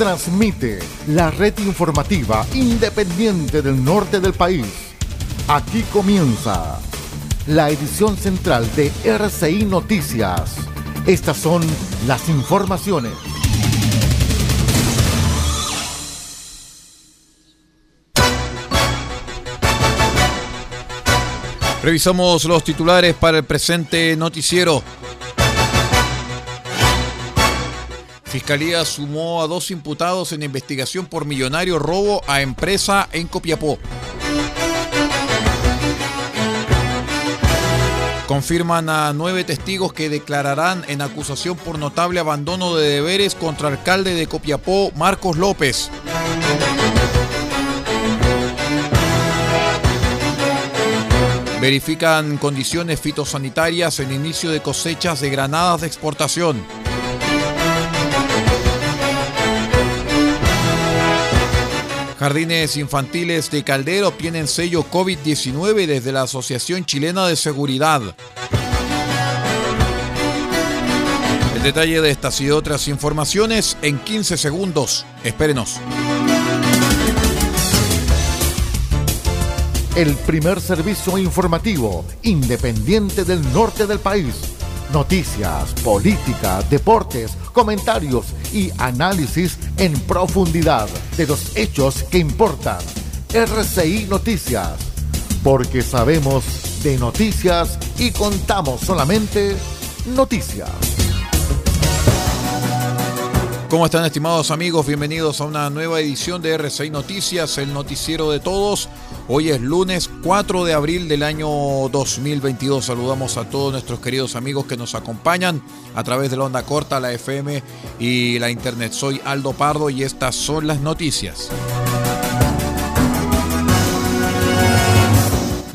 transmite la red informativa independiente del norte del país. Aquí comienza la edición central de RCI Noticias. Estas son las informaciones. Revisamos los titulares para el presente noticiero. Fiscalía sumó a dos imputados en investigación por millonario robo a empresa en Copiapó. Confirman a nueve testigos que declararán en acusación por notable abandono de deberes contra alcalde de Copiapó, Marcos López. Verifican condiciones fitosanitarias en inicio de cosechas de granadas de exportación. Jardines infantiles de Caldero obtienen sello COVID-19 desde la Asociación Chilena de Seguridad. El detalle de estas y otras informaciones en 15 segundos. Espérenos. El primer servicio informativo independiente del norte del país. Noticias, política, deportes, comentarios y análisis en profundidad de los hechos que importan. RCI Noticias. Porque sabemos de noticias y contamos solamente noticias. ¿Cómo están estimados amigos? Bienvenidos a una nueva edición de RCI Noticias, el noticiero de todos. Hoy es lunes 4 de abril del año 2022. Saludamos a todos nuestros queridos amigos que nos acompañan a través de la onda corta, la FM y la internet. Soy Aldo Pardo y estas son las noticias.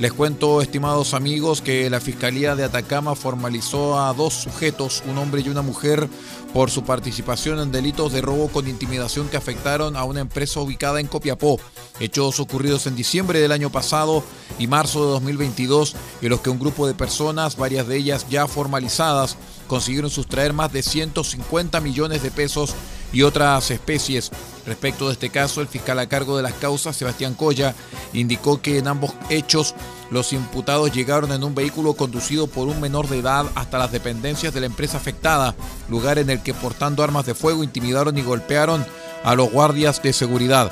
Les cuento, estimados amigos, que la Fiscalía de Atacama formalizó a dos sujetos, un hombre y una mujer, por su participación en delitos de robo con intimidación que afectaron a una empresa ubicada en Copiapó. Hechos ocurridos en diciembre del año pasado y marzo de 2022, en los que un grupo de personas, varias de ellas ya formalizadas, consiguieron sustraer más de 150 millones de pesos y otras especies. Respecto de este caso, el fiscal a cargo de las causas, Sebastián Colla, indicó que en ambos hechos los imputados llegaron en un vehículo conducido por un menor de edad hasta las dependencias de la empresa afectada, lugar en el que portando armas de fuego intimidaron y golpearon a los guardias de seguridad.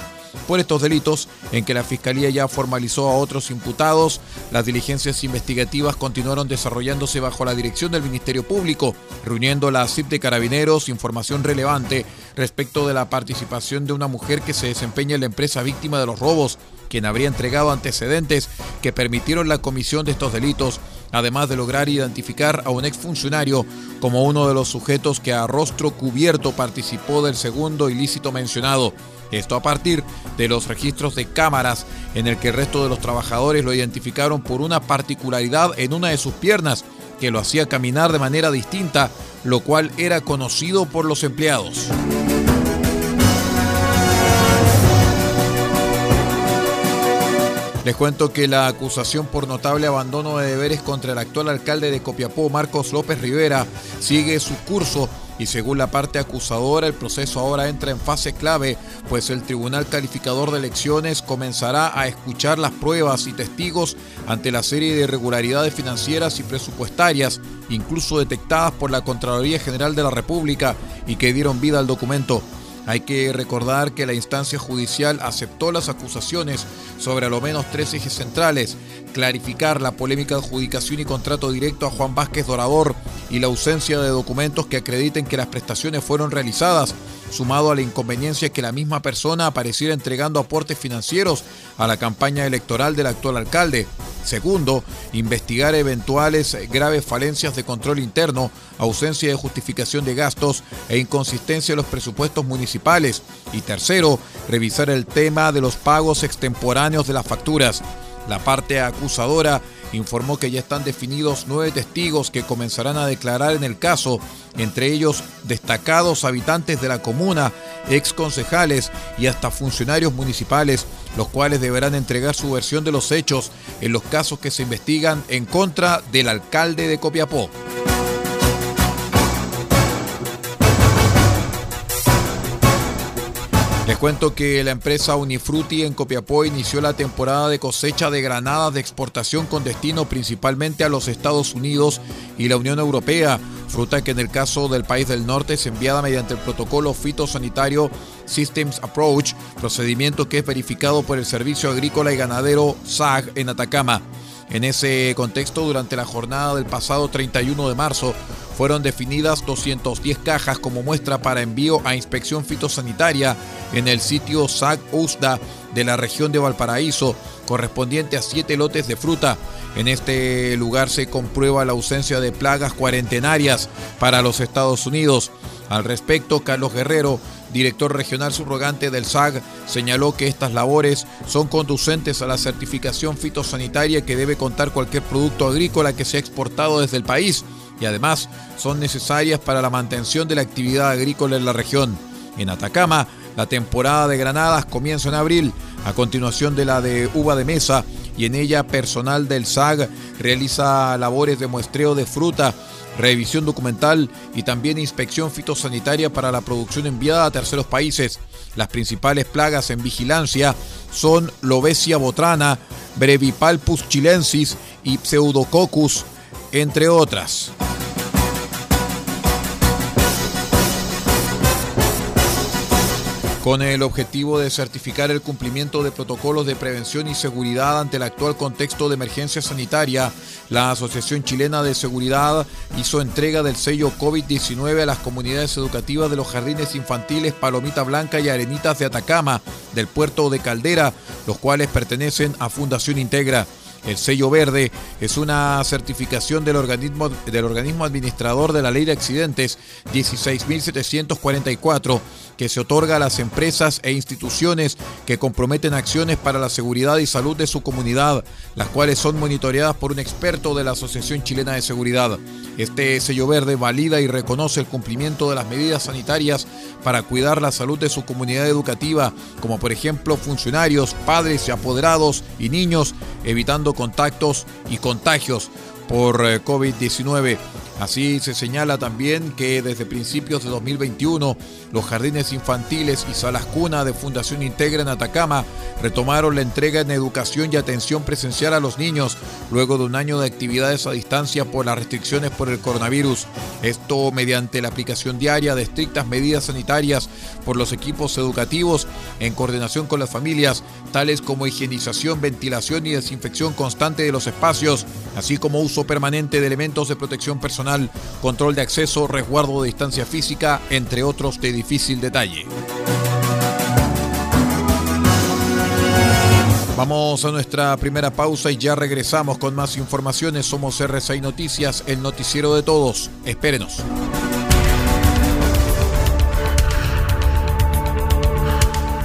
Por estos delitos, en que la Fiscalía ya formalizó a otros imputados, las diligencias investigativas continuaron desarrollándose bajo la dirección del Ministerio Público, reuniendo la CIP de Carabineros información relevante respecto de la participación de una mujer que se desempeña en la empresa víctima de los robos, quien habría entregado antecedentes que permitieron la comisión de estos delitos, además de lograr identificar a un exfuncionario como uno de los sujetos que a rostro cubierto participó del segundo ilícito mencionado. Esto a partir de los registros de cámaras en el que el resto de los trabajadores lo identificaron por una particularidad en una de sus piernas que lo hacía caminar de manera distinta, lo cual era conocido por los empleados. Les cuento que la acusación por notable abandono de deberes contra el actual alcalde de Copiapó, Marcos López Rivera, sigue su curso y según la parte acusadora el proceso ahora entra en fase clave, pues el Tribunal Calificador de Elecciones comenzará a escuchar las pruebas y testigos ante la serie de irregularidades financieras y presupuestarias, incluso detectadas por la Contraloría General de la República y que dieron vida al documento. Hay que recordar que la instancia judicial aceptó las acusaciones sobre a lo menos tres ejes centrales, clarificar la polémica adjudicación y contrato directo a Juan Vázquez Dorador y la ausencia de documentos que acrediten que las prestaciones fueron realizadas, sumado a la inconveniencia que la misma persona apareciera entregando aportes financieros a la campaña electoral del actual alcalde. Segundo, investigar eventuales graves falencias de control interno, ausencia de justificación de gastos e inconsistencia en los presupuestos municipales. Y tercero, revisar el tema de los pagos extemporáneos de las facturas. La parte acusadora informó que ya están definidos nueve testigos que comenzarán a declarar en el caso, entre ellos destacados habitantes de la comuna, ex concejales y hasta funcionarios municipales, los cuales deberán entregar su versión de los hechos en los casos que se investigan en contra del alcalde de Copiapó. Les cuento que la empresa Unifruti en Copiapó inició la temporada de cosecha de granadas de exportación con destino principalmente a los Estados Unidos y la Unión Europea, fruta que en el caso del país del norte es enviada mediante el protocolo fitosanitario Systems Approach, procedimiento que es verificado por el Servicio Agrícola y Ganadero SAG en Atacama. En ese contexto, durante la jornada del pasado 31 de marzo, fueron definidas 210 cajas como muestra para envío a inspección fitosanitaria en el sitio SAC USDA de la región de Valparaíso, correspondiente a siete lotes de fruta. En este lugar se comprueba la ausencia de plagas cuarentenarias para los Estados Unidos. Al respecto, Carlos Guerrero, director regional subrogante del SAG, señaló que estas labores son conducentes a la certificación fitosanitaria que debe contar cualquier producto agrícola que sea exportado desde el país y además son necesarias para la mantención de la actividad agrícola en la región. En Atacama, la temporada de granadas comienza en abril, a continuación de la de uva de mesa, y en ella personal del SAG realiza labores de muestreo de fruta, revisión documental y también inspección fitosanitaria para la producción enviada a terceros países. Las principales plagas en vigilancia son Lobesia botrana, Brevipalpus chilensis y Pseudococcus, entre otras. Con el objetivo de certificar el cumplimiento de protocolos de prevención y seguridad ante el actual contexto de emergencia sanitaria. La Asociación Chilena de Seguridad hizo entrega del sello COVID-19 a las comunidades educativas de los jardines infantiles Palomita Blanca y Arenitas de Atacama, del puerto de Caldera, los cuales pertenecen a Fundación Integra. El sello verde es una certificación del organismo, del organismo administrador de la ley de accidentes 16.744 que se otorga a las empresas e instituciones que comprometen acciones para la seguridad y salud de su comunidad, las cuales son monitoreadas por un experto de la Asociación Chilena de Seguridad. Este sello verde valida y reconoce el cumplimiento de las medidas sanitarias para cuidar la salud de su comunidad educativa, como por ejemplo funcionarios, padres y apoderados y niños, evitando contactos y contagios por eh, COVID-19. Así se señala también que desde principios de 2021 los jardines infantiles y salas cuna de Fundación Integra en Atacama retomaron la entrega en educación y atención presencial a los niños luego de un año de actividades a distancia por las restricciones por el coronavirus. Esto mediante la aplicación diaria de estrictas medidas sanitarias por los equipos educativos en coordinación con las familias, tales como higienización, ventilación y desinfección constante de los espacios, así como uso permanente de elementos de protección personal, control de acceso, resguardo de distancia física, entre otros de difícil detalle. Vamos a nuestra primera pausa y ya regresamos con más informaciones. Somos RCI Noticias, el noticiero de todos. Espérenos.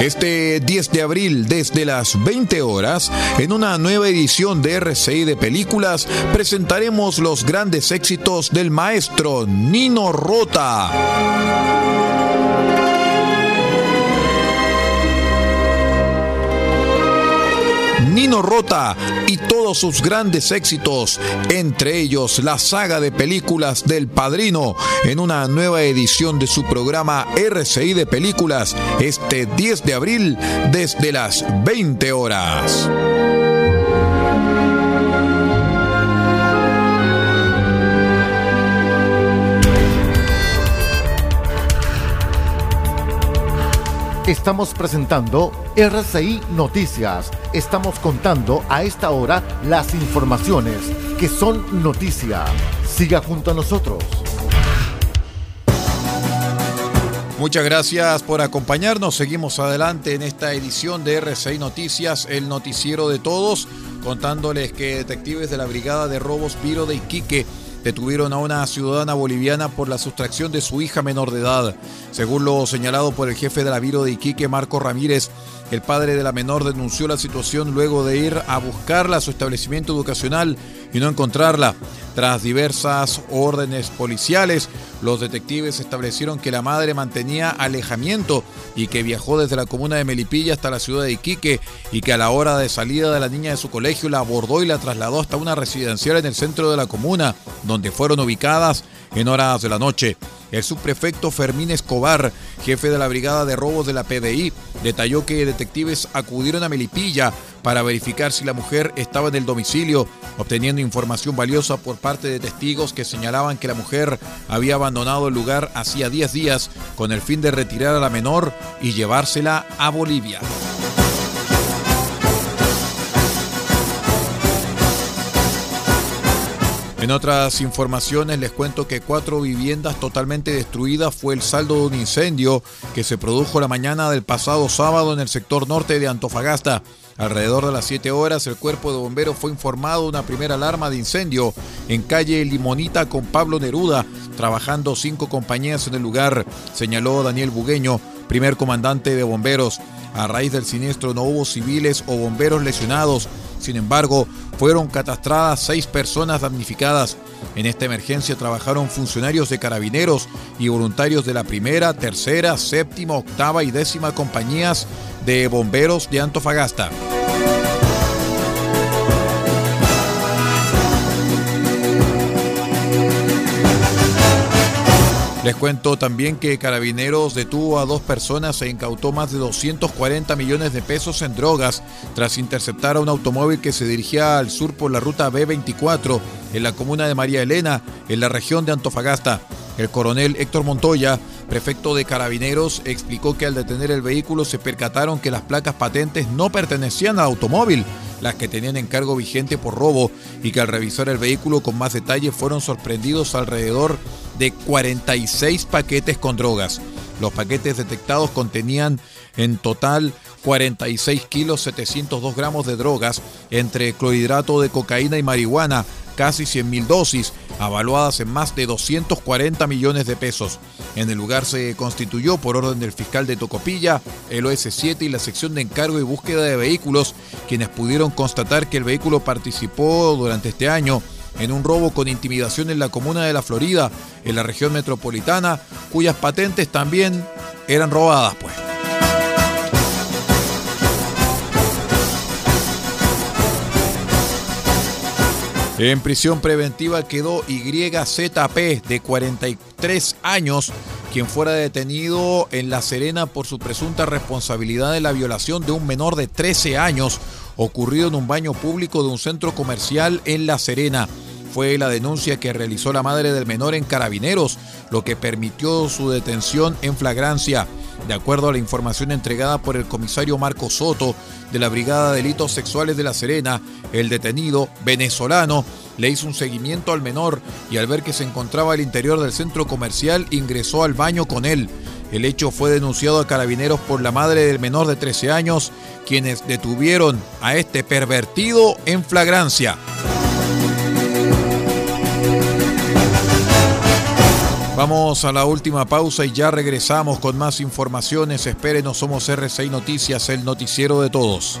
Este 10 de abril, desde las 20 horas, en una nueva edición de RCI de Películas, presentaremos los grandes éxitos del maestro Nino Rota. Nino Rota y todos sus grandes éxitos, entre ellos la saga de películas del Padrino, en una nueva edición de su programa RCI de Películas, este 10 de abril desde las 20 horas. Estamos presentando RCI Noticias. Estamos contando a esta hora las informaciones que son noticia. Siga junto a nosotros. Muchas gracias por acompañarnos. Seguimos adelante en esta edición de RCI Noticias, el noticiero de todos, contándoles que detectives de la Brigada de Robos Piro de Iquique detuvieron a una ciudadana boliviana por la sustracción de su hija menor de edad. Según lo señalado por el jefe de la Viro de Iquique, Marco Ramírez, el padre de la menor denunció la situación luego de ir a buscarla a su establecimiento educacional y no encontrarla. Tras diversas órdenes policiales, los detectives establecieron que la madre mantenía alejamiento y que viajó desde la comuna de Melipilla hasta la ciudad de Iquique y que a la hora de salida de la niña de su colegio la abordó y la trasladó hasta una residencial en el centro de la comuna, donde fueron ubicadas en horas de la noche. El subprefecto Fermín Escobar, jefe de la brigada de robos de la PDI, detalló que detectives acudieron a Melipilla para verificar si la mujer estaba en el domicilio, obteniendo información valiosa por parte de testigos que señalaban que la mujer había abandonado el lugar hacía 10 días con el fin de retirar a la menor y llevársela a Bolivia. En otras informaciones les cuento que cuatro viviendas totalmente destruidas fue el saldo de un incendio que se produjo la mañana del pasado sábado en el sector norte de Antofagasta. Alrededor de las 7 horas, el cuerpo de bomberos fue informado de una primera alarma de incendio en calle Limonita con Pablo Neruda, trabajando cinco compañías en el lugar, señaló Daniel Bugueño, primer comandante de bomberos. A raíz del siniestro no hubo civiles o bomberos lesionados, sin embargo, fueron catastradas seis personas damnificadas. En esta emergencia trabajaron funcionarios de carabineros y voluntarios de la primera, tercera, séptima, octava y décima compañías de bomberos de Antofagasta. Les cuento también que Carabineros detuvo a dos personas e incautó más de 240 millones de pesos en drogas tras interceptar a un automóvil que se dirigía al sur por la ruta B24 en la comuna de María Elena, en la región de Antofagasta. El coronel Héctor Montoya, prefecto de Carabineros, explicó que al detener el vehículo se percataron que las placas patentes no pertenecían al automóvil, las que tenían encargo vigente por robo y que al revisar el vehículo con más detalle fueron sorprendidos alrededor de 46 paquetes con drogas. Los paquetes detectados contenían en total 46 kilos 702 gramos de drogas entre clorhidrato de cocaína y marihuana, casi 100.000 dosis, avaluadas en más de 240 millones de pesos. En el lugar se constituyó, por orden del fiscal de Tocopilla, el OS7 y la sección de encargo y búsqueda de vehículos, quienes pudieron constatar que el vehículo participó durante este año en un robo con intimidación en la comuna de La Florida, en la región metropolitana, cuyas patentes también eran robadas, pues. En prisión preventiva quedó YZP de 43 años, quien fuera detenido en La Serena por su presunta responsabilidad de la violación de un menor de 13 años ocurrido en un baño público de un centro comercial en La Serena. Fue la denuncia que realizó la madre del menor en Carabineros, lo que permitió su detención en flagrancia. De acuerdo a la información entregada por el comisario Marco Soto de la Brigada de Delitos Sexuales de La Serena, el detenido venezolano le hizo un seguimiento al menor y al ver que se encontraba al interior del centro comercial ingresó al baño con él. El hecho fue denunciado a carabineros por la madre del menor de 13 años, quienes detuvieron a este pervertido en flagrancia. Vamos a la última pausa y ya regresamos con más informaciones. Espérenos, somos RCI Noticias, el noticiero de todos.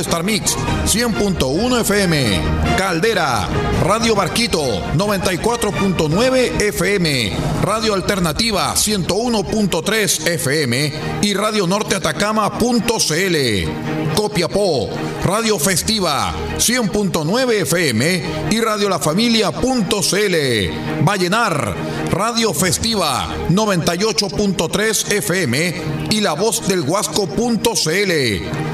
Star Mix 100.1 FM. Caldera, Radio Barquito 94.9 FM. Radio Alternativa 101.3 FM y Radio Norte Atacama.cl. Copiapó, Radio Festiva 100.9 FM y Radio La Familia.cl. Vallenar, Radio Festiva 98.3 FM y La Voz del Huasco.cl.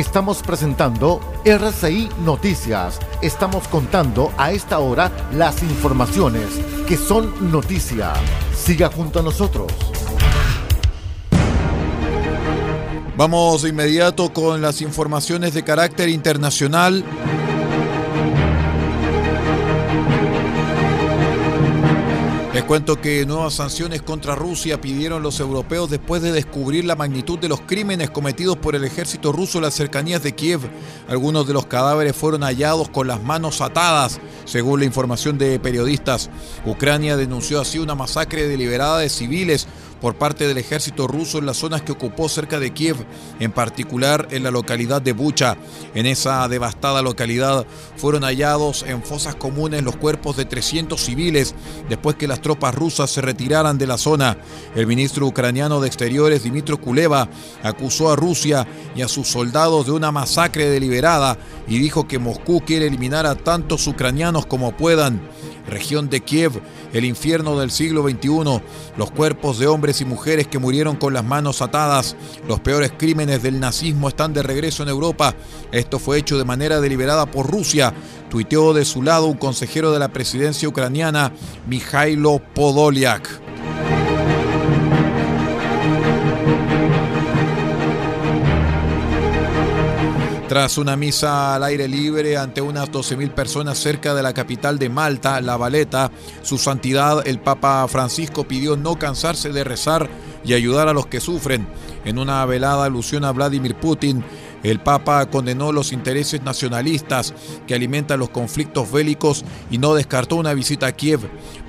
Estamos presentando RCI Noticias. Estamos contando a esta hora las informaciones que son noticia. Siga junto a nosotros. Vamos de inmediato con las informaciones de carácter internacional. Les cuento que nuevas sanciones contra Rusia pidieron los europeos después de descubrir la magnitud de los crímenes cometidos por el ejército ruso en las cercanías de Kiev. Algunos de los cadáveres fueron hallados con las manos atadas, según la información de periodistas. Ucrania denunció así una masacre deliberada de civiles por parte del ejército ruso en las zonas que ocupó cerca de Kiev, en particular en la localidad de Bucha. En esa devastada localidad fueron hallados en fosas comunes los cuerpos de 300 civiles después que las tropas rusas se retiraran de la zona. El ministro ucraniano de Exteriores, Dimitro Kuleva, acusó a Rusia y a sus soldados de una masacre deliberada y dijo que Moscú quiere eliminar a tantos ucranianos como puedan región de Kiev, el infierno del siglo XXI, los cuerpos de hombres y mujeres que murieron con las manos atadas, los peores crímenes del nazismo están de regreso en Europa. Esto fue hecho de manera deliberada por Rusia, tuiteó de su lado un consejero de la presidencia ucraniana, Mikhailo Podolyak. Tras una misa al aire libre ante unas 12.000 personas cerca de la capital de Malta, La Valeta, su santidad el Papa Francisco pidió no cansarse de rezar y ayudar a los que sufren. En una velada alusión a Vladimir Putin, el Papa condenó los intereses nacionalistas que alimentan los conflictos bélicos y no descartó una visita a Kiev.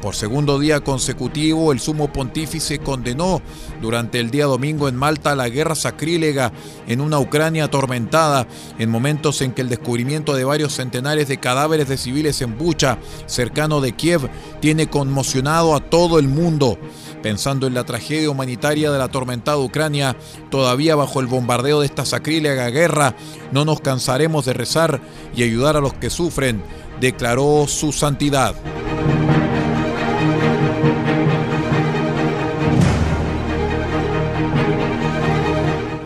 Por segundo día consecutivo, el sumo pontífice condenó durante el día domingo en Malta la guerra sacrílega en una Ucrania atormentada, en momentos en que el descubrimiento de varios centenares de cadáveres de civiles en Bucha, cercano de Kiev, tiene conmocionado a todo el mundo pensando en la tragedia humanitaria de la atormentada Ucrania, todavía bajo el bombardeo de esta sacrílega guerra, no nos cansaremos de rezar y ayudar a los que sufren, declaró su santidad.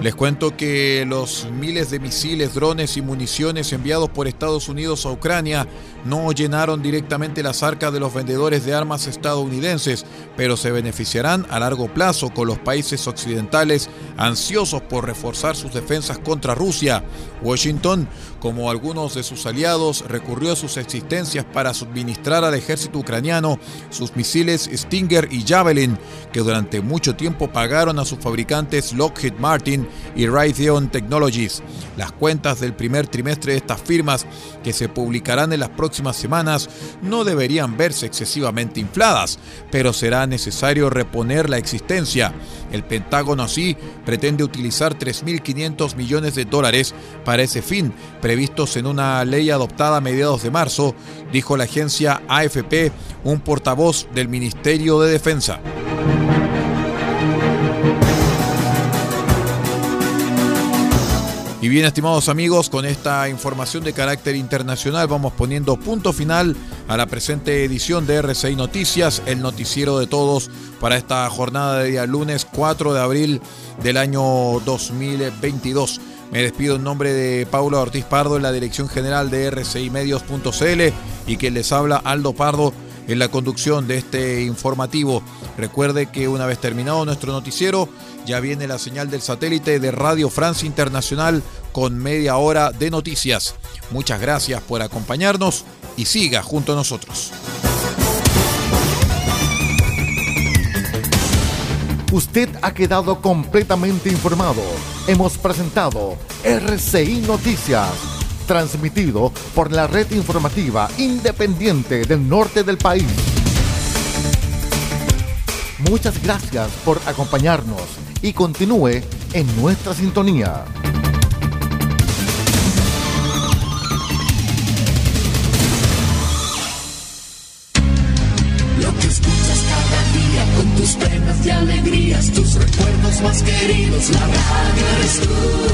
Les cuento que los miles de misiles, drones y municiones enviados por Estados Unidos a Ucrania no llenaron directamente las arcas de los vendedores de armas estadounidenses, pero se beneficiarán a largo plazo con los países occidentales ansiosos por reforzar sus defensas contra Rusia. Washington, como algunos de sus aliados, recurrió a sus existencias para suministrar al ejército ucraniano sus misiles Stinger y Javelin, que durante mucho tiempo pagaron a sus fabricantes Lockheed Martin y Raytheon Technologies. Las cuentas del primer trimestre de estas firmas, que se publicarán en las próximas semanas, no deberían verse excesivamente infladas, pero será necesario reponer la existencia. El Pentágono así pretende utilizar 3.500 millones de dólares para ese fin, previstos en una ley adoptada a mediados de marzo, dijo la agencia AFP, un portavoz del Ministerio de Defensa. Y bien, estimados amigos, con esta información de carácter internacional vamos poniendo punto final a la presente edición de RCI Noticias, el noticiero de todos para esta jornada de día lunes 4 de abril del año 2022. Me despido en nombre de Paula Ortiz Pardo en la dirección general de RCI Medios.cl y que les habla Aldo Pardo en la conducción de este informativo. Recuerde que una vez terminado nuestro noticiero, ya viene la señal del satélite de Radio Francia Internacional con media hora de noticias. Muchas gracias por acompañarnos y siga junto a nosotros. Usted ha quedado completamente informado. Hemos presentado RCI Noticias, transmitido por la red informativa independiente del norte del país. Muchas gracias por acompañarnos y continúe en nuestra sintonía. Lo que escuchas cada día con tus penas y alegrías, tus recuerdos más queridos, la radio eres tú.